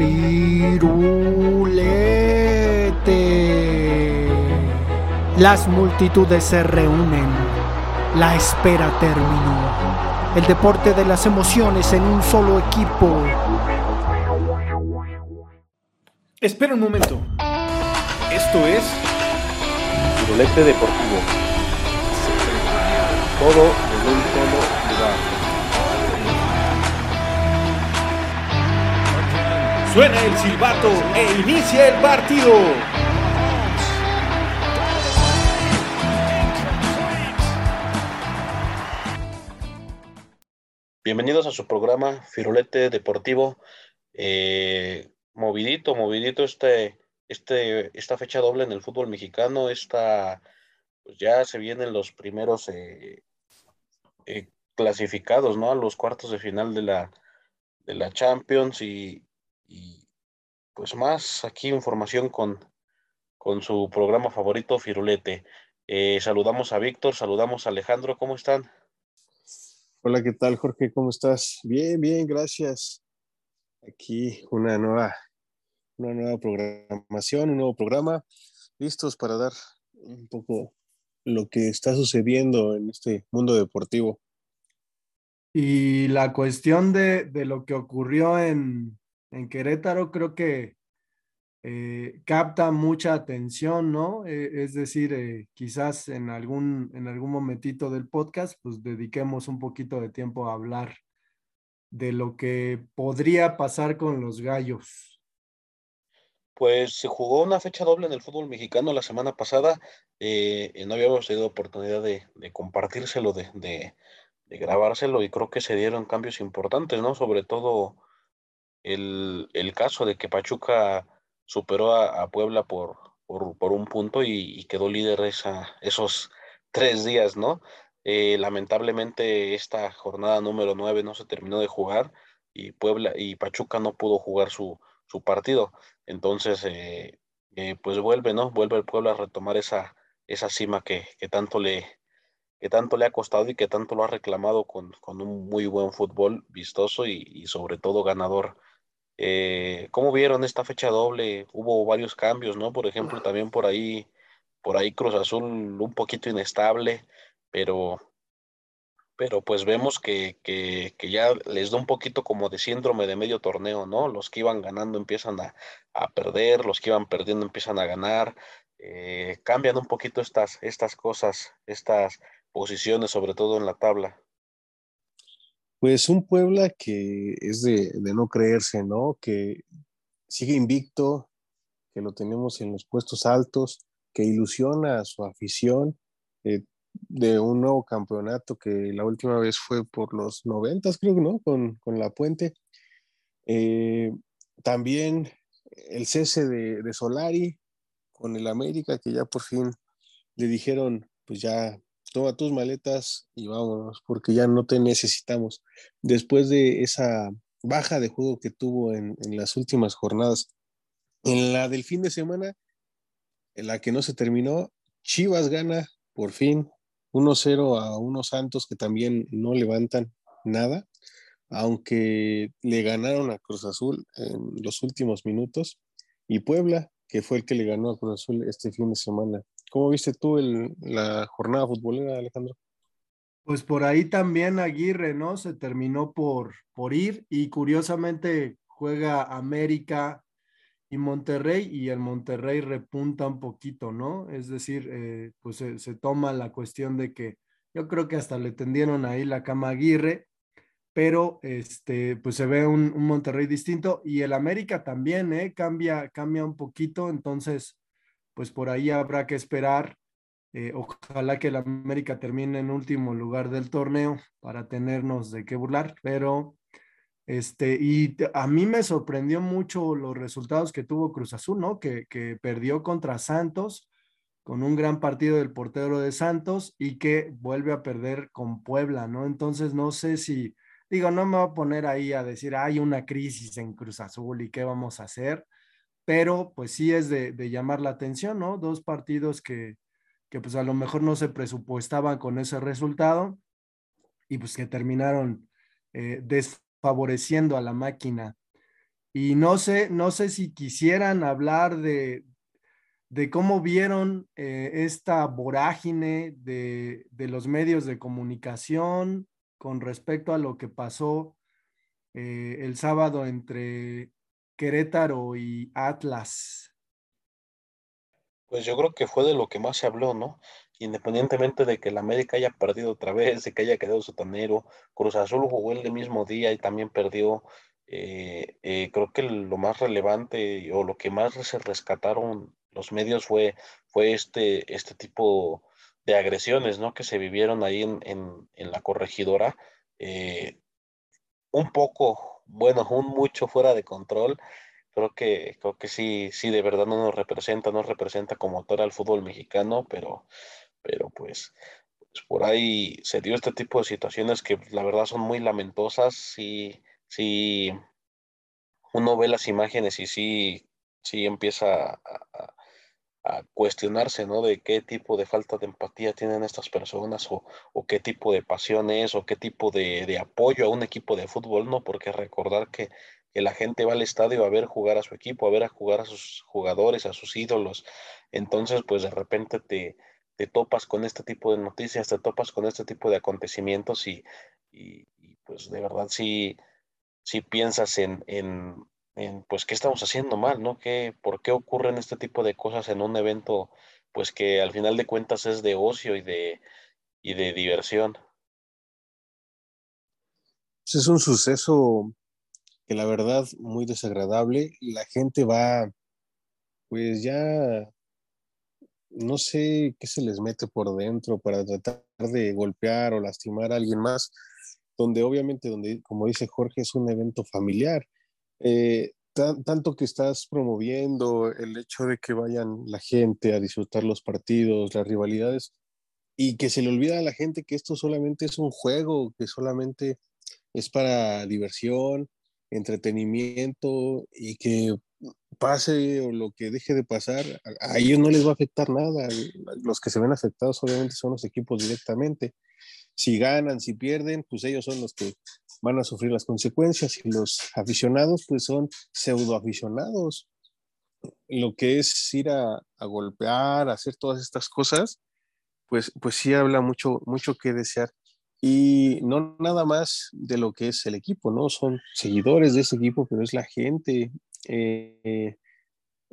Firulete. Las multitudes se reúnen. La espera terminó. El deporte de las emociones en un solo equipo. Espera un momento. Esto es Firulete Deportivo. Todo en un solo lugar. Suena el silbato e inicia el partido. Bienvenidos a su programa Firulete Deportivo. Eh, movidito, movidito este, este, esta fecha doble en el fútbol mexicano. Esta, pues ya se vienen los primeros eh, eh, clasificados, ¿no? A los cuartos de final de la, de la Champions y, y pues más aquí información con, con su programa favorito, Firulete. Eh, saludamos a Víctor, saludamos a Alejandro, ¿cómo están? Hola, ¿qué tal, Jorge? ¿Cómo estás? Bien, bien, gracias. Aquí una nueva, una nueva programación, un nuevo programa, listos para dar un poco lo que está sucediendo en este mundo deportivo. Y la cuestión de, de lo que ocurrió en, en Querétaro, creo que eh, capta mucha atención, ¿no? Eh, es decir, eh, quizás en algún, en algún momentito del podcast, pues dediquemos un poquito de tiempo a hablar de lo que podría pasar con los gallos. Pues se jugó una fecha doble en el fútbol mexicano la semana pasada. no habíamos tenido oportunidad de, de compartírselo, de, de, de, grabárselo, y creo que se dieron cambios importantes, ¿no? Sobre todo el, el caso de que Pachuca superó a, a Puebla por, por, por, un punto y, quedó líder esa, esos tres días, ¿no? Eh, lamentablemente esta jornada número nueve no se terminó de jugar y Puebla y Pachuca no pudo jugar su, su partido. Entonces, eh, eh, pues vuelve, ¿no? Vuelve el pueblo a retomar esa, esa cima que, que, tanto le, que tanto le ha costado y que tanto lo ha reclamado con, con un muy buen fútbol vistoso y, y sobre todo ganador. Eh, ¿Cómo vieron esta fecha doble? Hubo varios cambios, ¿no? Por ejemplo, también por ahí, por ahí Cruz Azul un poquito inestable, pero, pero pues vemos que, que, que, ya les da un poquito como de síndrome de medio torneo, ¿no? Los que iban ganando empiezan a, a perder, los que iban perdiendo empiezan a ganar, eh, cambian un poquito estas, estas cosas, estas posiciones, sobre todo en la tabla. Pues un Puebla que es de, no creerse, ¿no? Que sigue invicto, que lo tenemos en los puestos altos, que ilusiona a su afición eh, de un nuevo campeonato que la última vez fue por los noventas, creo ¿no? Con, con la puente. Eh, también el cese de, de Solari con el América, que ya por fin le dijeron, pues ya toma tus maletas y vámonos, porque ya no te necesitamos. Después de esa baja de juego que tuvo en, las últimas jornadas, en la del fin de semana, en la que no se terminó, Chivas gana por fin 1-0 a unos Santos que también no levantan nada, aunque le ganaron a Cruz Azul en los últimos minutos, y Puebla, que fue el que le ganó a Cruz Azul este fin de semana. ¿Cómo viste tú la jornada futbolera, Alejandro? Pues por ahí también Aguirre, ¿no? Se terminó por, por ir y curiosamente juega América y Monterrey y el Monterrey repunta un poquito, ¿no? Es decir, eh, pues se, se, toma la cuestión de que yo creo que hasta le tendieron ahí la cama a Aguirre, pero este, pues se ve un, un Monterrey distinto y el América también, ¿eh? Cambia, cambia un poquito, entonces pues por ahí habrá que esperar. Eh, ojalá que el América termine en último lugar del torneo para tenernos de qué burlar, pero este, y a mí me sorprendió mucho los resultados que tuvo Cruz Azul, ¿no? Que, que perdió contra Santos con un gran partido del portero de Santos y que vuelve a perder con Puebla, ¿no? Entonces no sé si, digo, no me voy a poner ahí a decir, hay una crisis en Cruz Azul y qué vamos a hacer pero pues sí es de, llamar la atención, ¿no? Dos partidos que, que pues a lo mejor no se presupuestaban con ese resultado y pues que terminaron eh, desfavoreciendo a la máquina. Y no sé, no sé si quisieran hablar de, de cómo vieron eh, esta vorágine de, de, los medios de comunicación con respecto a lo que pasó eh, el sábado entre Querétaro y Atlas. Pues yo creo que fue de lo que más se habló, ¿no? Independientemente de que el América haya perdido otra vez, de que haya quedado sotanero, Cruz Azul jugó el mismo día y también perdió. Eh, eh, creo que lo más relevante o lo que más se rescataron los medios fue, fue este, este tipo de agresiones, ¿no? Que se vivieron ahí en, en, la corregidora. Eh, un poco, bueno, un mucho fuera de control. Creo que, creo que sí, sí, de verdad no nos representa, no representa como tal al fútbol mexicano, pero, pero pues, pues, por ahí se dio este tipo de situaciones que la verdad son muy lamentosas, sí, sí, uno ve las imágenes y sí, sí empieza a, cuestionarse, ¿no? De qué tipo de falta de empatía tienen estas personas o, o qué tipo de pasión es o qué tipo de, de, apoyo a un equipo de fútbol, ¿no? Porque recordar que que la gente va al estadio a ver jugar a su equipo, a ver a jugar a sus jugadores, a sus ídolos. Entonces, pues de repente te, te topas con este tipo de noticias, te topas con este tipo de acontecimientos y, y, pues de verdad sí, sí piensas en, en, pues qué estamos haciendo mal, ¿no? ¿Qué, ¿Por qué ocurren este tipo de cosas en un evento pues que al final de cuentas es de ocio y de, y de diversión? Pues, es un suceso que la verdad muy desagradable. La gente va, pues ya, no sé qué se les mete por dentro para tratar de golpear o lastimar a alguien más, donde obviamente, donde, como dice Jorge, es un evento familiar. Eh, tanto que estás promoviendo el hecho de que vayan la gente a disfrutar los partidos, las rivalidades, y que se le olvida a la gente que esto solamente es un juego, que solamente es para diversión, entretenimiento y que pase o lo que deje de pasar, a, ellos no les va a afectar nada. Los que se ven afectados obviamente son los equipos directamente. Si ganan, si pierden, pues ellos son los que van a sufrir las consecuencias y los aficionados pues son pseudo aficionados. Lo que es ir a, golpear, a hacer todas estas cosas, pues, pues sí habla mucho, mucho que desear y no nada más de lo que es el equipo, ¿no? Son seguidores de ese equipo, pero es la gente. Eh,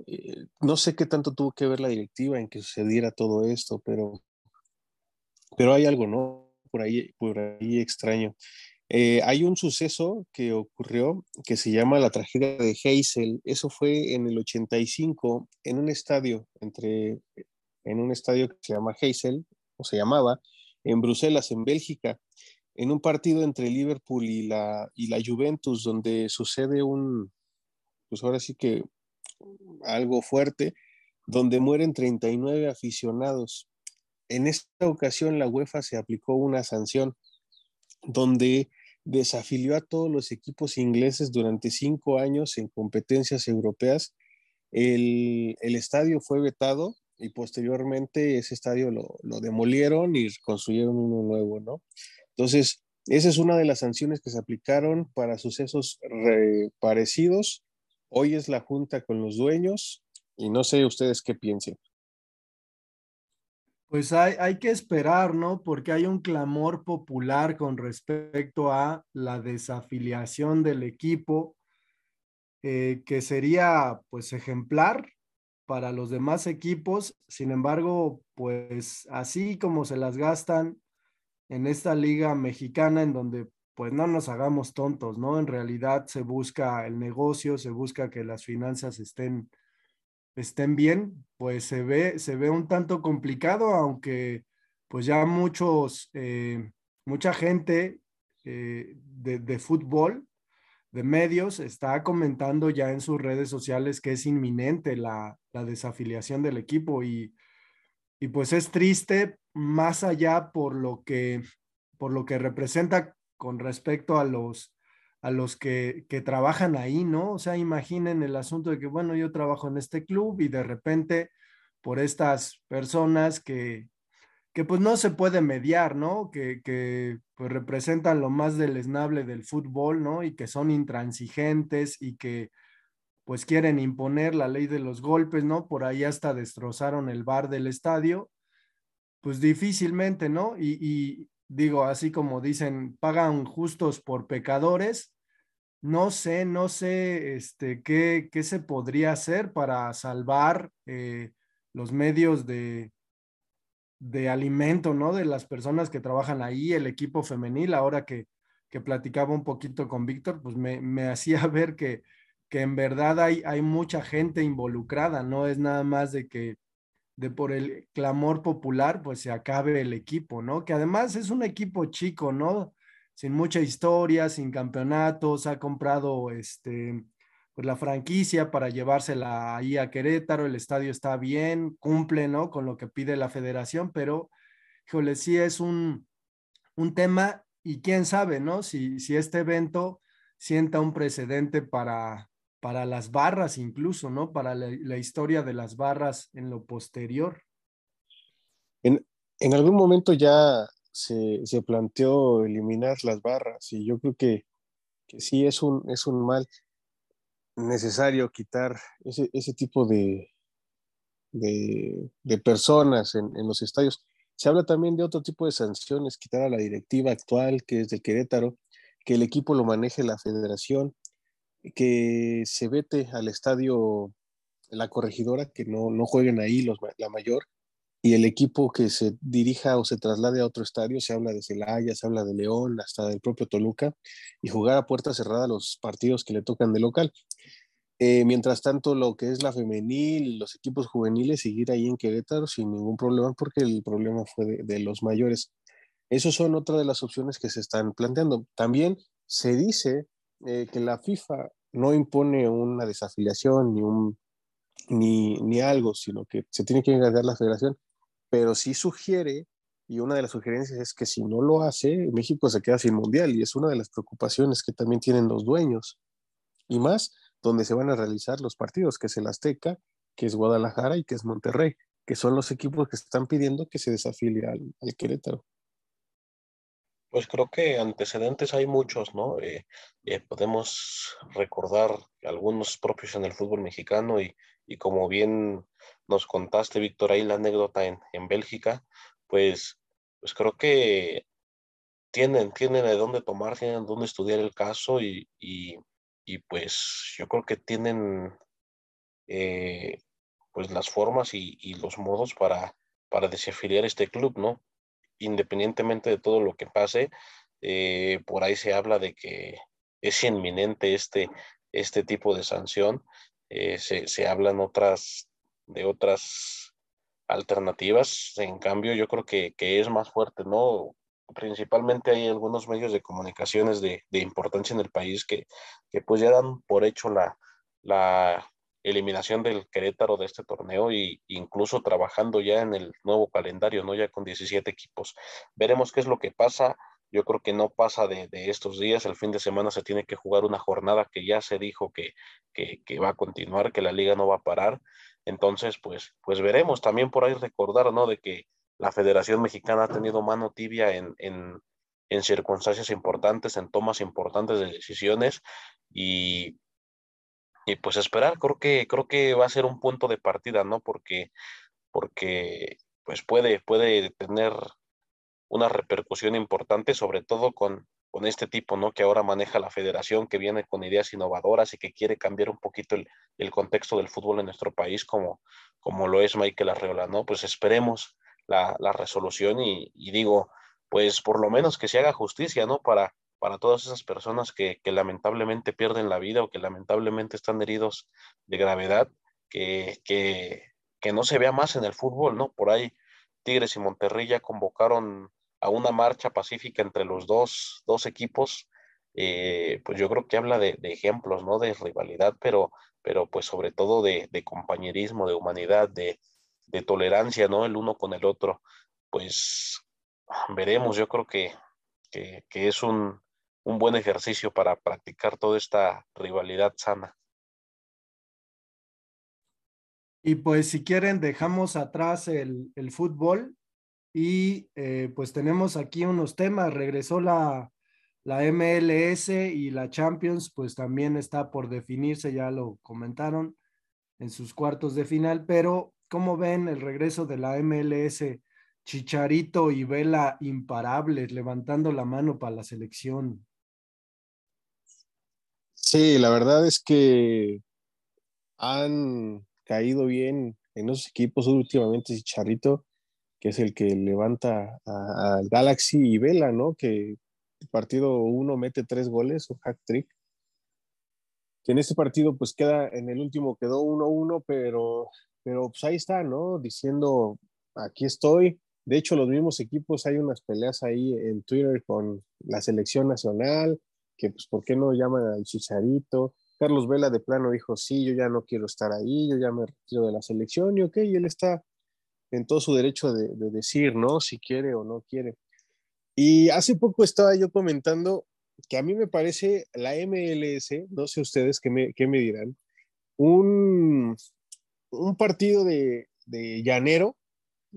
eh, no sé qué tanto tuvo que ver la directiva en que sucediera todo esto, pero, pero hay algo, ¿no? Por ahí, por ahí extraño. Eh, hay un suceso que ocurrió que se llama la tragedia de Heysel. Eso fue en el 85 en un estadio entre en un estadio que se llama Heysel o se llamaba en Bruselas, en Bélgica, en un partido entre Liverpool y la, y la Juventus, donde sucede un, pues ahora sí que algo fuerte, donde mueren 39 aficionados. En esta ocasión la UEFA se aplicó una sanción donde desafilió a todos los equipos ingleses durante cinco años en competencias europeas. El, el estadio fue vetado y posteriormente ese estadio lo, lo, demolieron y construyeron uno nuevo, ¿no? Entonces, esa es una de las sanciones que se aplicaron para sucesos parecidos. Hoy es la junta con los dueños y no sé ustedes qué piensen. Pues hay, hay, que esperar, ¿no? Porque hay un clamor popular con respecto a la desafiliación del equipo, eh, que sería pues ejemplar para los demás equipos. Sin embargo, pues así como se las gastan en esta liga mexicana en donde pues no nos hagamos tontos, ¿no? En realidad se busca el negocio, se busca que las finanzas estén, estén bien, pues se ve, se ve un tanto complicado, aunque pues ya muchos, eh, mucha gente eh, de, de fútbol de medios está comentando ya en sus redes sociales que es inminente la, desafiliación del equipo y, y, pues es triste más allá por lo que, por lo que representa con respecto a los, a los que, que trabajan ahí, ¿no? O sea, imaginen el asunto de que, bueno, yo trabajo en este club y de repente por estas personas que, que pues no se puede mediar, ¿no? Que, que pues representan lo más deleznable del fútbol, ¿no? Y que son intransigentes y que pues quieren imponer la ley de los golpes, ¿no? Por ahí hasta destrozaron el bar del estadio, pues difícilmente, ¿no? Y, digo, así como dicen, pagan justos por pecadores, no sé, no sé, este, qué, qué se podría hacer para salvar eh, los medios de, de alimento, ¿no? De las personas que trabajan ahí, el equipo femenil, ahora que, que platicaba un poquito con Víctor, pues me, me hacía ver que que en verdad hay, hay mucha gente involucrada, no es nada más de que de por el clamor popular, pues se acabe el equipo, ¿no? Que además es un equipo chico, ¿no? Sin mucha historia, sin campeonatos, ha comprado este, pues la franquicia para llevársela ahí a Querétaro, el estadio está bien, cumple, ¿no? Con lo que pide la federación, pero, híjole, sí es un, un tema y quién sabe, ¿no? Si, si este evento sienta un precedente para, para las barras incluso, ¿no? Para la, historia de las barras en lo posterior. En, en algún momento ya se, se, planteó eliminar las barras y yo creo que, que sí es un, es un mal necesario quitar ese, ese tipo de, de, de personas en, en, los estadios. Se habla también de otro tipo de sanciones, quitar a la directiva actual, que es de Querétaro, que el equipo lo maneje la federación que se vete al estadio la corregidora, que no, no jueguen ahí los, la mayor, y el equipo que se dirija o se traslade a otro estadio, se habla de Celaya, se habla de León, hasta del propio Toluca, y jugar a puerta cerrada los partidos que le tocan de local. Eh, mientras tanto, lo que es la femenil, los equipos juveniles, seguir ahí en Querétaro sin ningún problema, porque el problema fue de, de los mayores. Esas son otra de las opciones que se están planteando. También se dice eh, que la FIFA no impone una desafiliación ni, un, ni, ni algo, sino que se tiene que encargar la federación, pero sí sugiere, y una de las sugerencias es que si no lo hace, México se queda sin mundial, y es una de las preocupaciones que también tienen los dueños, y más donde se van a realizar los partidos, que es el Azteca, que es Guadalajara y que es Monterrey, que son los equipos que están pidiendo que se desafilie al, al Querétaro. Pues creo que antecedentes hay muchos, ¿no? Eh, eh, podemos recordar algunos propios en el fútbol mexicano y, y como bien nos contaste, Víctor, ahí la anécdota en, en Bélgica, pues, pues creo que tienen, tienen de dónde tomar, tienen de dónde estudiar el caso y, y, pues yo creo que tienen eh, pues las formas y, y, los modos para, para desafiliar este club, ¿no? independientemente de todo lo que pase, eh, por ahí se habla de que es inminente este, este tipo de sanción. Eh, se, se, hablan otras, de otras alternativas. En cambio, yo creo que, que, es más fuerte, ¿no? Principalmente hay algunos medios de comunicaciones de, de importancia en el país que, que, pues ya dan por hecho la, la eliminación del Querétaro de este torneo y incluso trabajando ya en el nuevo calendario, ¿no? Ya con 17 equipos. Veremos qué es lo que pasa. Yo creo que no pasa de, de estos días. El fin de semana se tiene que jugar una jornada que ya se dijo que, que, que, va a continuar, que la liga no va a parar. Entonces, pues, pues veremos. También por ahí recordar, ¿no? De que la Federación Mexicana ha tenido mano tibia en, en, en circunstancias importantes, en tomas importantes de decisiones y y pues esperar, creo que, creo que va a ser un punto de partida, ¿no? Porque, porque pues puede, puede tener una repercusión importante, sobre todo con, con este tipo, ¿no? Que ahora maneja la federación, que viene con ideas innovadoras y que quiere cambiar un poquito el, el contexto del fútbol en nuestro país, como, como lo es Michael Arreola, ¿no? Pues esperemos la, la resolución y, digo, pues por lo menos que se haga justicia, ¿no? Para, para todas esas personas que, que, lamentablemente pierden la vida o que lamentablemente están heridos de gravedad, que, que, que, no se vea más en el fútbol, ¿no? Por ahí Tigres y Monterrey ya convocaron a una marcha pacífica entre los dos, dos equipos, eh, pues yo creo que habla de, de, ejemplos, ¿no? De rivalidad, pero, pero pues sobre todo de, de compañerismo, de humanidad, de, de tolerancia, ¿no? El uno con el otro. Pues veremos, yo creo que, que, que es un, un buen ejercicio para practicar toda esta rivalidad sana. Y pues si quieren, dejamos atrás el, el fútbol y eh, pues tenemos aquí unos temas. Regresó la, La MLS y la Champions, pues también está por definirse, ya lo comentaron en sus cuartos de final, pero ¿cómo ven el regreso de la MLS? Chicharito y Vela imparables, levantando la mano para la selección. Sí, la verdad es que han caído bien en esos equipos últimamente Chicharito, que es el que levanta al Galaxy y Vela, ¿no? Que partido uno mete tres goles, un hack trick. Que en este partido, pues queda, en el último quedó 1-1, pero, pero pues ahí está, ¿no? Diciendo, aquí estoy. De hecho, los mismos equipos, hay unas peleas ahí en Twitter con la selección nacional, que pues, ¿por qué no llaman al Chicharito? Carlos Vela de plano dijo, sí, yo ya no quiero estar ahí, yo ya me retiro de la selección, y ok, y él está en todo su derecho de, de decir, ¿no? Si quiere o no quiere. Y hace poco estaba yo comentando que a mí me parece la MLS, no sé ustedes qué me, qué me dirán, un, un partido de, de, llanero,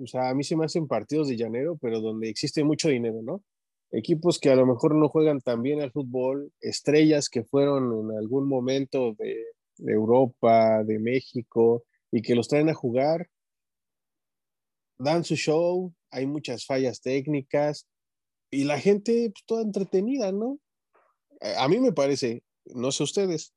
o sea, a mí se me hacen partidos de llanero, pero donde existe mucho dinero, ¿no? Equipos que a lo mejor no juegan tan bien al fútbol, estrellas que fueron en algún momento de, de Europa, de México, y que los traen a jugar, dan su show, hay muchas fallas técnicas, y la gente pues, toda entretenida, ¿no? A mí me parece, no sé ustedes.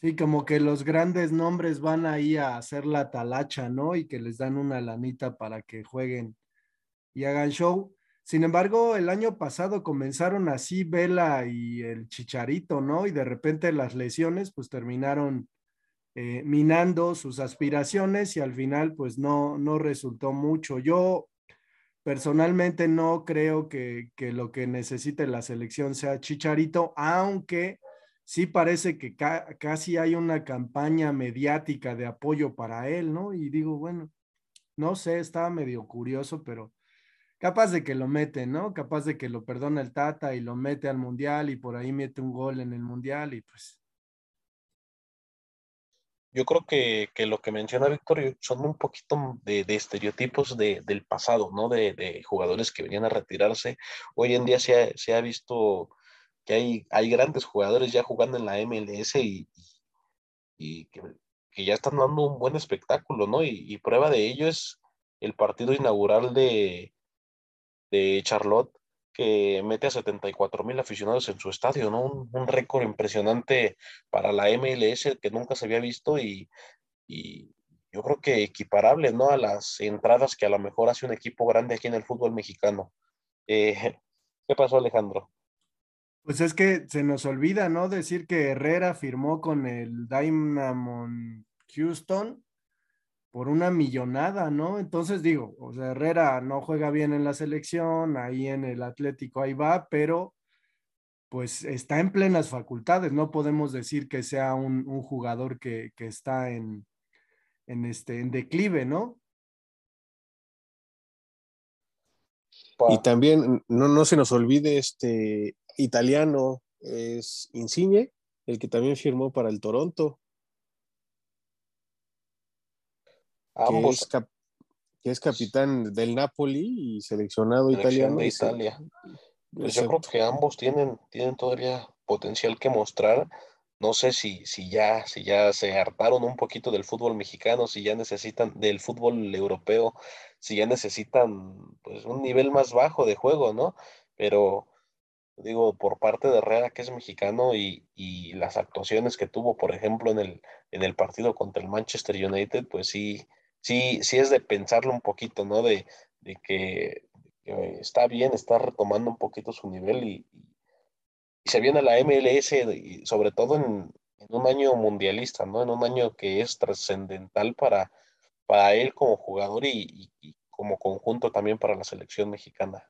Sí, como que los grandes nombres van ahí a hacer la talacha, ¿no? Y que les dan una lanita para que jueguen y hagan show. Sin embargo, el año pasado comenzaron así Vela y el Chicharito, ¿no? Y de repente las lesiones pues terminaron eh, minando sus aspiraciones y al final pues no, no resultó mucho. Yo Personalmente no creo que, lo que necesite la selección sea Chicharito, aunque sí parece que casi hay una campaña mediática de apoyo para él, ¿no? Y digo, bueno, no sé, estaba medio curioso, pero capaz de que lo mete, ¿no? Capaz de que lo perdona el Tata y lo mete al Mundial y por ahí mete un gol en el Mundial y pues yo creo que, que, lo que menciona Víctor son un poquito de, de estereotipos de, del pasado, ¿no? De, de, jugadores que venían a retirarse. Hoy en día se ha, se ha visto que hay, hay, grandes jugadores ya jugando en la MLS y, y que, que, ya están dando un buen espectáculo, ¿no? Y, y prueba de ello es el partido inaugural de, de Charlotte que mete a 74 mil aficionados en su estadio, ¿no? Un, récord impresionante para la MLS que nunca se había visto y, yo creo que equiparable, ¿no? A las entradas que a lo mejor hace un equipo grande aquí en el fútbol mexicano. Eh, ¿Qué pasó, Alejandro? Pues es que se nos olvida, ¿no? Decir que Herrera firmó con el Dynamo Houston por una millonada, ¿no? Entonces digo, o sea, Herrera no juega bien en la selección, ahí en el Atlético ahí va, pero pues está en plenas facultades, no podemos decir que sea un, un jugador que, que, está en, en, este, en declive, ¿no? Y también no, no se nos olvide este italiano, es Insigne, el que también firmó para el Toronto. Ambos. Que es, capitán del Napoli y seleccionado italiano. De Italia. Pues yo creo que ambos tienen, tienen todavía potencial que mostrar. No sé si, si, ya, si ya se hartaron un poquito del fútbol mexicano, si ya necesitan del fútbol europeo, si ya necesitan pues, un nivel más bajo de juego, ¿no? Pero digo, por parte de Herrera, que es mexicano, y, y, las actuaciones que tuvo, por ejemplo, en el, en el partido contra el Manchester United, pues sí, sí, sí es de pensarlo un poquito, ¿no? De, que, está bien, está retomando un poquito su nivel y, se viene la MLS, y sobre todo en, un año mundialista, ¿no? En un año que es trascendental para, para él como jugador y, como conjunto también para la selección mexicana.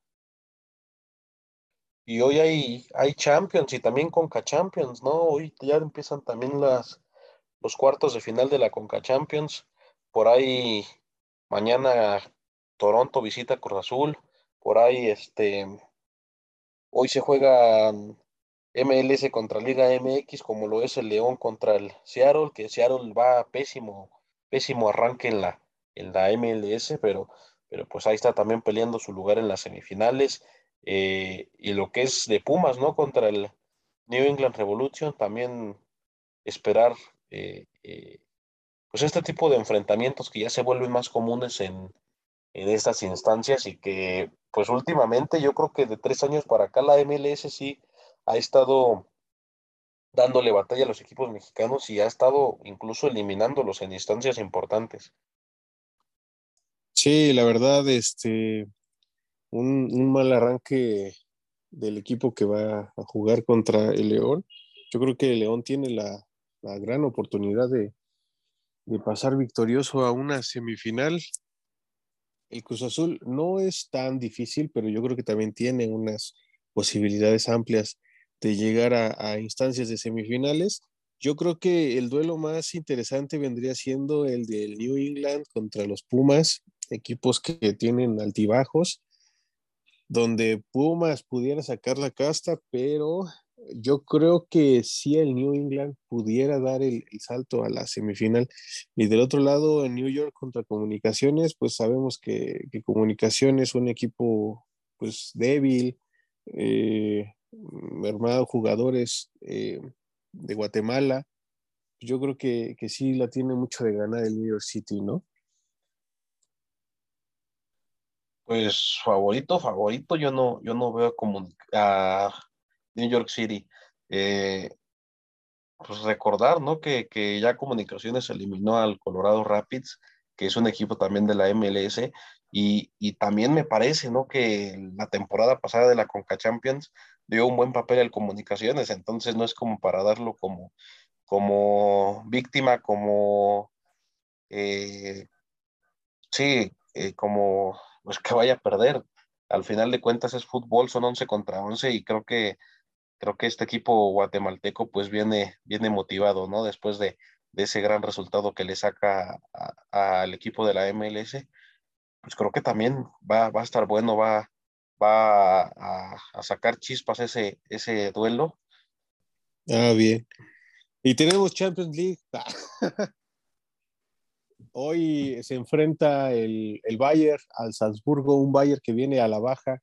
Y hoy hay, hay Champions y también Conca Champions, ¿no? Hoy ya empiezan también las, los cuartos de final de la Conca Champions. Por ahí mañana Toronto visita Cruz Azul. Por ahí este hoy se juega MLS contra Liga MX como lo es el León contra el Seattle, que Seattle va pésimo, pésimo arranque en la, en la MLS, pero, pero pues ahí está también peleando su lugar en las semifinales. eh, y lo que es de Pumas, ¿no? Contra el New England Revolution, también esperar eh, eh, pues este tipo de enfrentamientos que ya se vuelven más comunes en, en estas instancias y que pues últimamente yo creo que de tres años para acá la MLS sí ha estado dándole batalla a los equipos mexicanos y ha estado incluso eliminándolos en instancias importantes. Sí, la verdad, este, un, mal arranque del equipo que va a jugar contra el León. Yo creo que el León tiene la, gran oportunidad de, de pasar victorioso a una semifinal. El Cruz Azul no es tan difícil, pero yo creo que también tiene unas posibilidades amplias de llegar a, instancias de semifinales. Yo creo que el duelo más interesante vendría siendo el del New England contra los Pumas, equipos que tienen altibajos, donde Pumas pudiera sacar la casta, pero yo creo que si el New England pudiera dar el, salto a la semifinal. Y del otro lado, en New York contra Comunicaciones, pues sabemos que, que Comunicaciones es un equipo pues débil, eh, hermano jugadores eh, de Guatemala. Yo creo que, que, sí la tiene mucho de ganar el New York City, ¿no? Pues favorito, favorito, yo no, yo no veo a New York City. Eh, pues recordar, ¿no? Que, que, ya Comunicaciones eliminó al Colorado Rapids, que es un equipo también de la MLS, y, y, también me parece, ¿no? Que la temporada pasada de la Conca Champions dio un buen papel al Comunicaciones, entonces no es como para darlo como, como víctima, como, eh, sí, eh, como, pues que vaya a perder. Al final de cuentas es fútbol, son 11 contra 11 y creo que, creo que este equipo guatemalteco pues viene, viene motivado, ¿no? Después de, ese gran resultado que le saca al equipo de la MLS, pues creo que también va, va a estar bueno, va, va a, sacar chispas ese, ese duelo. Ah, bien. Y tenemos Champions League. Hoy se enfrenta el, el Bayern al Salzburgo, un Bayern que viene a la baja,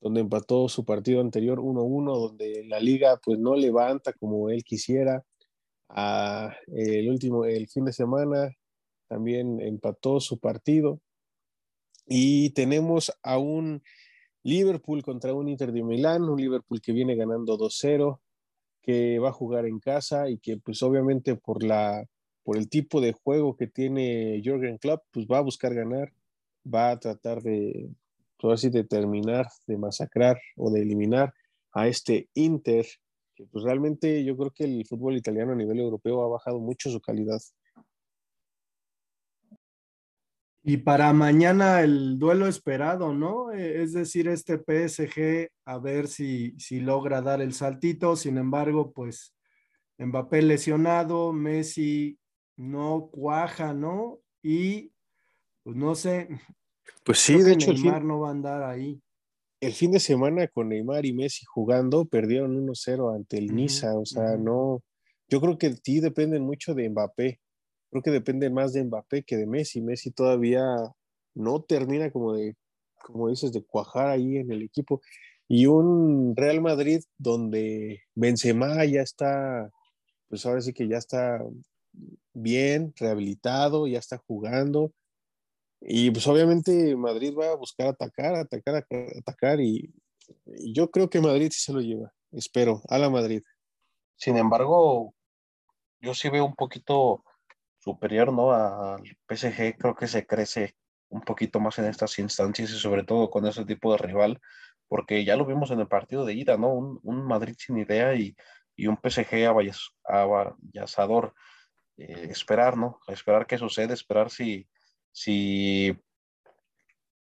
donde empató su partido anterior 1-1, donde la liga pues no levanta como él quisiera. Ah, el último, el fin de semana también empató su partido. Y tenemos a un Liverpool contra un Inter de Milán, un Liverpool que viene ganando 2-0, que va a jugar en casa y que pues obviamente por la por el tipo de juego que tiene Jürgen Klopp, pues va a buscar ganar, va a tratar de pues, así de terminar, de masacrar o de eliminar a este Inter, que pues realmente yo creo que el fútbol italiano a nivel europeo ha bajado mucho su calidad. Y para mañana el duelo esperado, ¿no? Eh, es decir, este PSG, a ver si, si logra dar el saltito. Sin embargo, pues Mbappé lesionado, Messi no cuaja, ¿no? Y pues no sé. Pues sí, de hecho, Neymar no va a andar ahí. El fin de semana con Neymar y Messi jugando, perdieron 1-0 ante el Niza. O sea, no. Yo creo que sí dependen mucho de Mbappé creo que depende más de Mbappé que de Messi. Messi todavía no termina como de, como dices, de cuajar ahí en el equipo. Y un Real Madrid donde Benzema ya está, pues ahora sí que ya está bien, rehabilitado, ya está jugando. Y pues obviamente Madrid va a buscar atacar, atacar, atacar y, y yo creo que Madrid sí se lo lleva. Espero, a la Madrid. Sin embargo, yo sí veo un poquito superior, ¿no? Al PSG creo que se crece un poquito más en estas instancias y sobre todo con ese tipo de rival, porque ya lo vimos en el partido de ida, ¿no? Un, Madrid sin idea y, un PSG avallazador. Eh, esperar, ¿no? Esperar qué sucede, esperar si, si,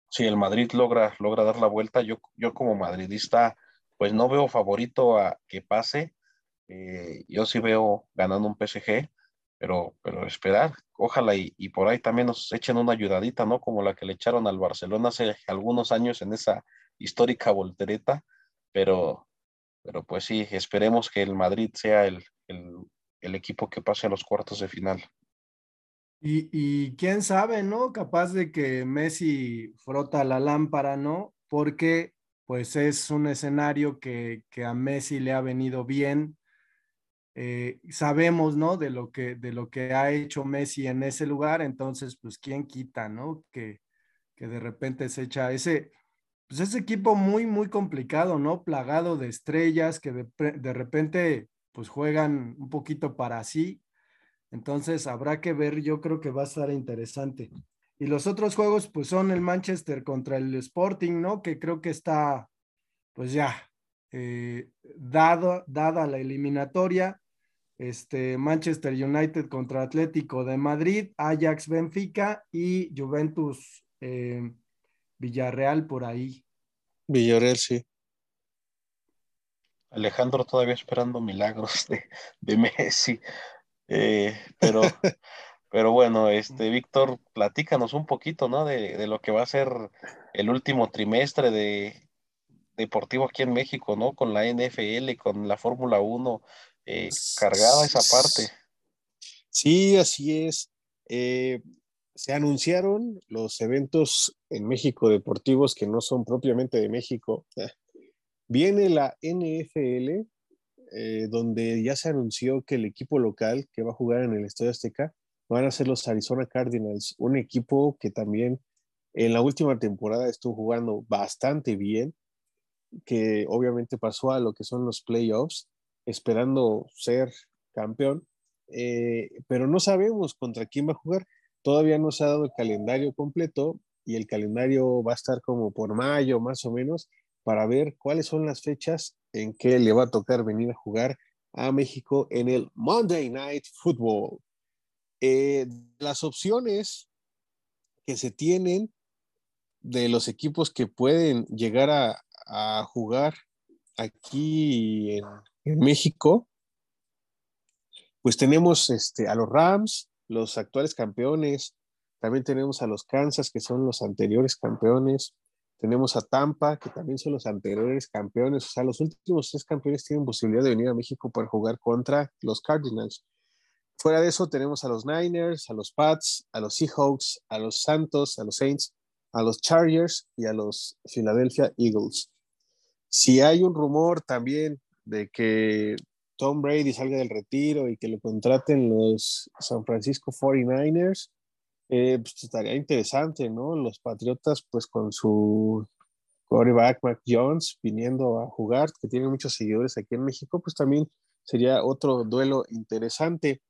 si el Madrid logra, logra dar la vuelta. Yo, yo como madridista, pues no veo favorito a que pase. Eh, yo sí veo ganando un PSG pero, pero esperar, ojalá y, por ahí también nos echen una ayudadita, ¿no? Como la que le echaron al Barcelona hace algunos años en esa histórica voltereta, pero, pero pues sí, esperemos que el Madrid sea el, equipo que pase a los cuartos de final. Y, quién sabe, ¿no? Capaz de que Messi frota la lámpara, ¿no? Porque pues es un escenario que, a Messi le ha venido bien. Eh, sabemos, ¿no? De lo, que, de lo que ha hecho Messi en ese lugar, entonces, pues, ¿quién quita, ¿no? Que, que de repente se echa ese, pues ese equipo muy, muy complicado, ¿no? Plagado de estrellas que de, de repente, pues, juegan un poquito para sí. Entonces, habrá que ver, yo creo que va a estar interesante. Y los otros juegos, pues son el Manchester contra el Sporting, ¿no? Que creo que está, pues ya, eh, dado, dada la eliminatoria. Este, Manchester United contra Atlético de Madrid, Ajax Benfica y Juventus eh, Villarreal por ahí. Villarreal, sí. Alejandro todavía esperando milagros de, de Messi. Eh, pero Pero bueno, este, Víctor, platícanos un poquito, ¿no? De, lo que va a ser el último trimestre de deportivo aquí en México, ¿no? Con la NFL, con la Fórmula 1, eh, cargada esa parte. Sí, así es. Eh, se anunciaron los eventos en México deportivos que no son propiamente de México. Viene la NFL, eh, donde ya se anunció que el equipo local que va a jugar en el Estadio Azteca van a ser los Arizona Cardinals, un equipo que también en la última temporada estuvo jugando bastante bien, que obviamente pasó a lo que son los playoffs, esperando ser campeón, eh, pero no sabemos contra quién va a jugar. Todavía no se ha dado el calendario completo y el calendario va a estar como por mayo más o menos para ver cuáles son las fechas en que le va a tocar venir a jugar a México en el Monday Night Football. Eh, las opciones que se tienen de los equipos que pueden llegar a, jugar aquí en, México, pues tenemos este, a los Rams, los actuales campeones, también tenemos a los Kansas, que son los anteriores campeones, tenemos a Tampa, que también son los anteriores campeones, o sea, los últimos tres campeones tienen posibilidad de venir a México para jugar contra los Cardinals. Fuera de eso tenemos a los Niners, a los Pats, a los Seahawks, a los Santos, a los Saints, a los Chargers y a los Philadelphia Eagles. Si hay un rumor también de que Tom Brady salga del retiro y que lo contraten los San Francisco 49ers, eh, pues estaría interesante, ¿no? Los Patriotas, pues con su quarterback Mac Jones viniendo a jugar, que tiene muchos seguidores aquí en México, pues también sería otro duelo interesante.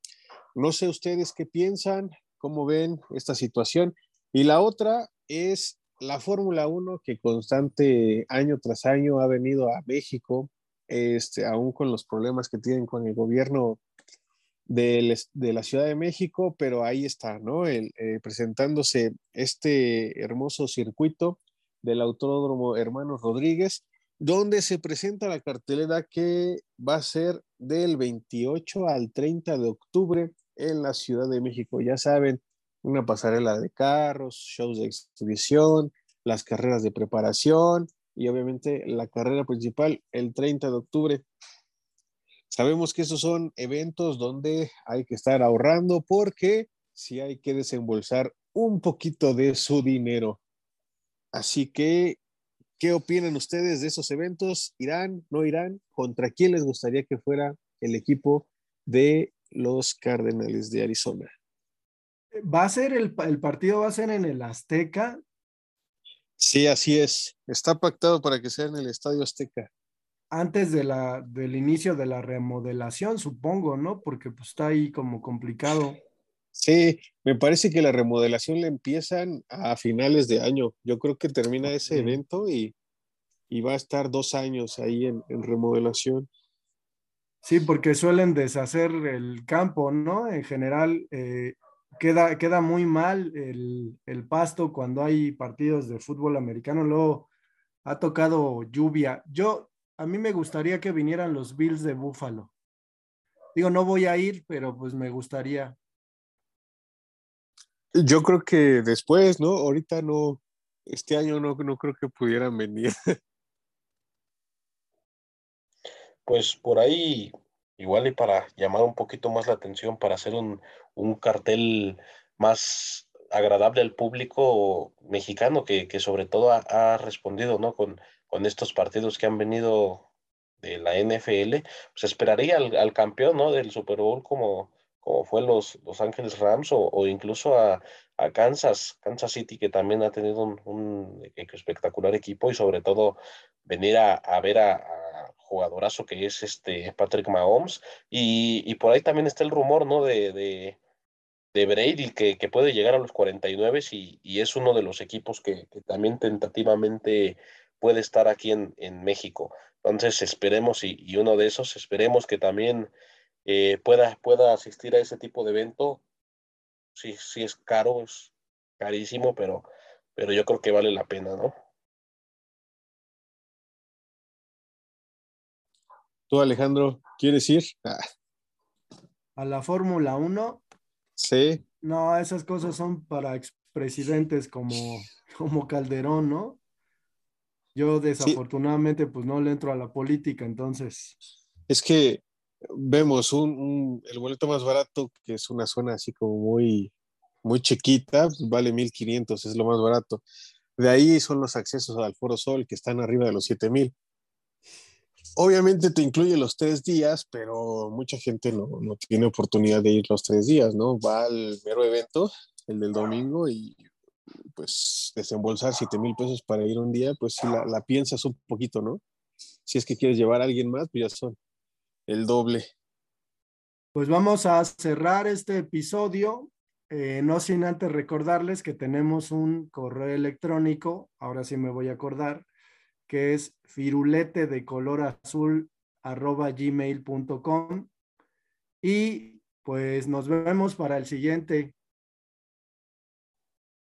No sé ustedes qué piensan, cómo ven esta situación. Y la otra es la Fórmula 1 que constante año tras año ha venido a México, este, aún con los problemas que tienen con el gobierno de, la Ciudad de México, pero ahí está, ¿no? Eh, presentándose este hermoso circuito del Autódromo Hermanos Rodríguez, donde se presenta la cartelera que va a ser del 28 al 30 de octubre en la Ciudad de México. Ya saben, una pasarela de carros, shows de exhibición, las carreras de preparación y obviamente la carrera principal el 30 de octubre. Sabemos que esos son eventos donde hay que estar ahorrando porque si hay que desembolsar un poquito de su dinero. Así que, ¿qué opinan ustedes de esos eventos? ¿Irán? ¿No irán? ¿Contra quién les gustaría que fuera el equipo de los Cardenales de Arizona. ¿Va a ser el, partido, va a ser en el Azteca? Sí, así es. Está pactado para que sea en el Estadio Azteca. Antes de la, del inicio de la remodelación, supongo, ¿no? Porque pues, está ahí como complicado. Sí, me parece que la remodelación le empiezan a finales de año. Yo creo que termina ese evento y, va a estar dos años ahí en remodelación. Sí, porque suelen deshacer el campo, ¿no? En general, eh, queda, queda muy mal el, pasto cuando hay partidos de fútbol americano. Luego ha tocado lluvia. Yo, a mí me gustaría que vinieran los Bills de Buffalo. Digo, no voy a ir, pero pues me gustaría. Yo creo que después, ¿no? Ahorita no, este año no, no creo que pudieran venir. pues por ahí, igual y para llamar un poquito más la atención, para hacer un, cartel más agradable al público mexicano que, sobre todo ha, respondido ¿no? con, con estos partidos que han venido de la NFL, pues esperaría al, campeón ¿no? del Super Bowl como, como fue los Los Ángeles Rams o, incluso a, Kansas, Kansas City, que también ha tenido un, espectacular equipo y sobre todo venir a, ver a, jugadorazo que es este Patrick Mahomes. Y, por ahí también está el rumor ¿no? de, de, de Brady, que, que, puede llegar a los 49 y, y es uno de los equipos que también tentativamente puede estar aquí en, en México. Entonces esperemos y, uno de esos, esperemos que también eh, pueda, pueda asistir a ese tipo de evento. Sí, sí es caro, es carísimo, pero, pero yo creo que vale la pena, ¿no? Tú, Alejandro, ¿quieres ir? Ah. A la Fórmula 1. Sí. No, esas cosas son para expresidentes como, como Calderón, ¿no? Yo desafortunadamente pues no le entro a la política, entonces. Es que vemos un, el boleto más barato, que es una zona así como muy, muy chiquita, pues, vale 1500, es lo más barato. De ahí son los accesos al Foro Sol, que están arriba de los 7000. Obviamente te incluye los tres días, pero mucha gente no, no tiene oportunidad de ir los tres días, ¿no? Va al mero evento, el del domingo, y pues desembolsar 7 mil pesos para ir un día, pues si la, piensas un poquito, ¿no? Si es que quieres llevar a alguien más, pues ya son el doble. Pues vamos a cerrar este episodio, eh, no sin antes recordarles que tenemos un correo electrónico, ahora sí me voy a acordar, que es firulete de color azul arroba gmail.com y pues nos vemos para el siguiente.